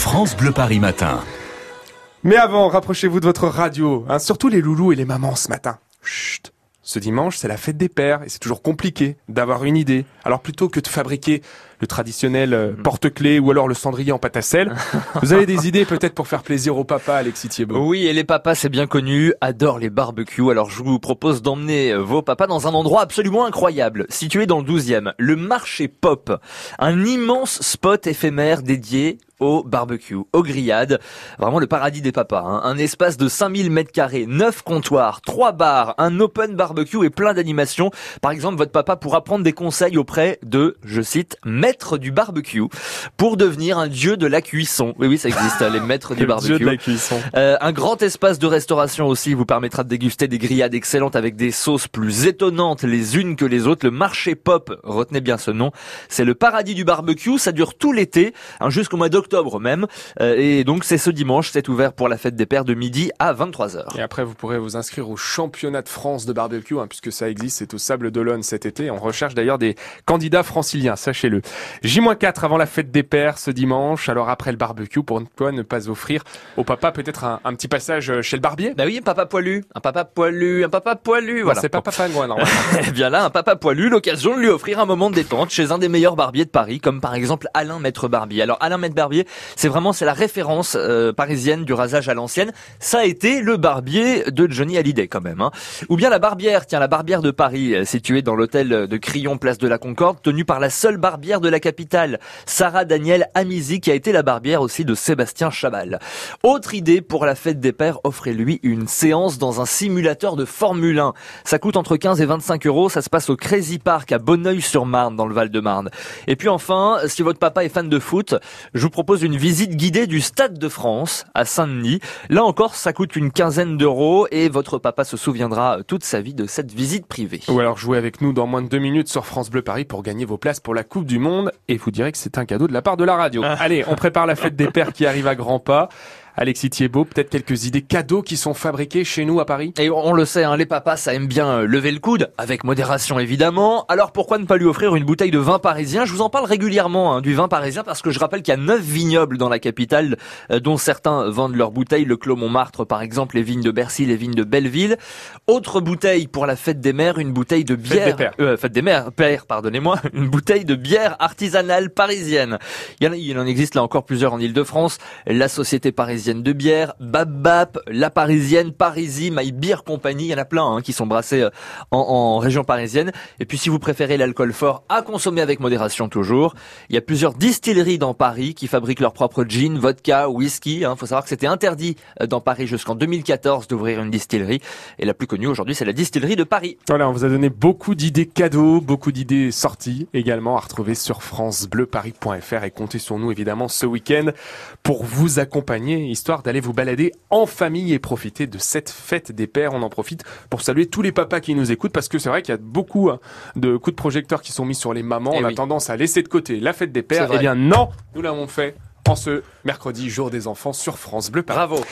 France Bleu Paris Matin. Mais avant, rapprochez-vous de votre radio, hein, surtout les loulous et les mamans ce matin. Chut. Ce dimanche, c'est la fête des pères et c'est toujours compliqué d'avoir une idée. Alors plutôt que de fabriquer le traditionnel euh, porte-clés ou alors le cendrier en pâte à sel, vous avez des idées peut-être pour faire plaisir au papa, Alexis Thiebaud? Oui, et les papas, c'est bien connu, adorent les barbecues. Alors je vous propose d'emmener euh, vos papas dans un endroit absolument incroyable, situé dans le 12e, le marché Pop. Un immense spot éphémère dédié au barbecue, aux grillades. Vraiment le paradis des papas. hein. Un espace de 5000 mètres carrés, 9 comptoirs, 3 bars, un open barbecue et plein d'animations. Par exemple, votre papa pourra prendre des conseils auprès de, je cite, maître du barbecue pour devenir un dieu de la cuisson. Oui, oui, ça existe, les maîtres du Le barbecue. dieu de la cuisson. Euh, un grand espace de restauration aussi vous permettra de déguster des grillades excellentes avec des sauces plus étonnantes les unes que les autres. Le marché pop, retenez bien ce nom, c'est le paradis du barbecue. Ça dure tout l'été, hein, jusqu'au mois d'octobre même. Euh, et donc c'est ce dimanche, c'est ouvert pour la fête des pères de midi à 23h. Et après, vous pourrez vous inscrire au championnat de France de barbecue, hein, puisque ça existe, c'est au Sable d'Olonne cet été. On recherche d'ailleurs des candidats franciliens, sachez-le. J-4 avant la fête des pères ce dimanche. Alors après le barbecue, pourquoi ne pas offrir au papa peut-être un, un petit passage chez le barbier Bah oui, un papa poilu, un papa poilu, un papa poilu, voilà. C'est pas papa Gouin, normalement. Eh bien là, un papa poilu, l'occasion de lui offrir un moment de détente chez un des meilleurs barbiers de Paris, comme par exemple Alain Maître Barbier. Alors Alain Maître Barbier, c'est vraiment c'est la référence euh, parisienne du rasage à l'ancienne. Ça a été le barbier de Johnny Hallyday quand même. Hein. Ou bien la barbière, tiens la barbière de Paris, euh, située dans l'hôtel de Crillon, place de la Concorde, tenue par la seule barbière de la capitale, Sarah Daniel Amizi, qui a été la barbière aussi de Sébastien Chabal. Autre idée pour la fête des pères, offrez-lui une séance dans un simulateur de Formule 1. Ça coûte entre 15 et 25 euros. Ça se passe au Crazy Park à Bonneuil-sur-Marne, dans le Val-de-Marne. Et puis enfin, si votre papa est fan de foot, je vous propose une visite guidée du Stade de France à Saint-Denis. Là encore, ça coûte une quinzaine d'euros et votre papa se souviendra toute sa vie de cette visite privée. Ou alors jouez avec nous dans moins de deux minutes sur France Bleu Paris pour gagner vos places pour la Coupe du Monde et vous direz que c'est un cadeau de la part de la radio. Allez, on prépare la fête des pères qui arrive à grands pas. Alexis Thiebaud, peut-être quelques idées cadeaux qui sont fabriqués chez nous à Paris? Et on le sait, hein, les papas, ça aime bien euh, lever le coude, avec modération évidemment. Alors pourquoi ne pas lui offrir une bouteille de vin parisien? Je vous en parle régulièrement hein, du vin parisien parce que je rappelle qu'il y a neuf vignobles dans la capitale, euh, dont certains vendent leurs bouteilles. Le Clos Montmartre, par exemple, les vignes de Bercy, les vignes de Belleville. Autre bouteille pour la fête des mères, une bouteille de bière. des pères. Euh, fête des mères, père, pardonnez-moi, une bouteille de bière artisanale parisienne. Il y en, a- il en existe là encore plusieurs en Ile-de-France. La Société parisienne de bière, Bab Bap, La Parisienne, Parisie, My Beer Company. Il y en a plein hein, qui sont brassés euh, en, en région parisienne. Et puis si vous préférez l'alcool fort, à consommer avec modération toujours. Il y a plusieurs distilleries dans Paris qui fabriquent leur propre gin, vodka, whisky. Il faut savoir que c'était interdit euh, dans Paris jusqu'en 2014 d'ouvrir une distillerie. Et la plus connue aujourd'hui, c'est la distillerie de Paris. Voilà, on vous a donné beaucoup d'idées cadeaux, beaucoup d'idées sorties également à retrouver sur francebleuparis.fr et comptez sur nous évidemment ce week-end pour vous accompagner, histoire d'aller vous balader en famille et profiter de cette fête des pères. On en profite pour saluer tous les papas qui nous écoutent parce que c'est vrai qu'il y a beaucoup hein, de coups de projecteur qui sont mis sur les mamans. Eh on a tendance à laisser de côté la fête des pères. Eh bien non, nous l'avons fait en ce mercredi jour des enfants sur France Bleu Paris. Bravo.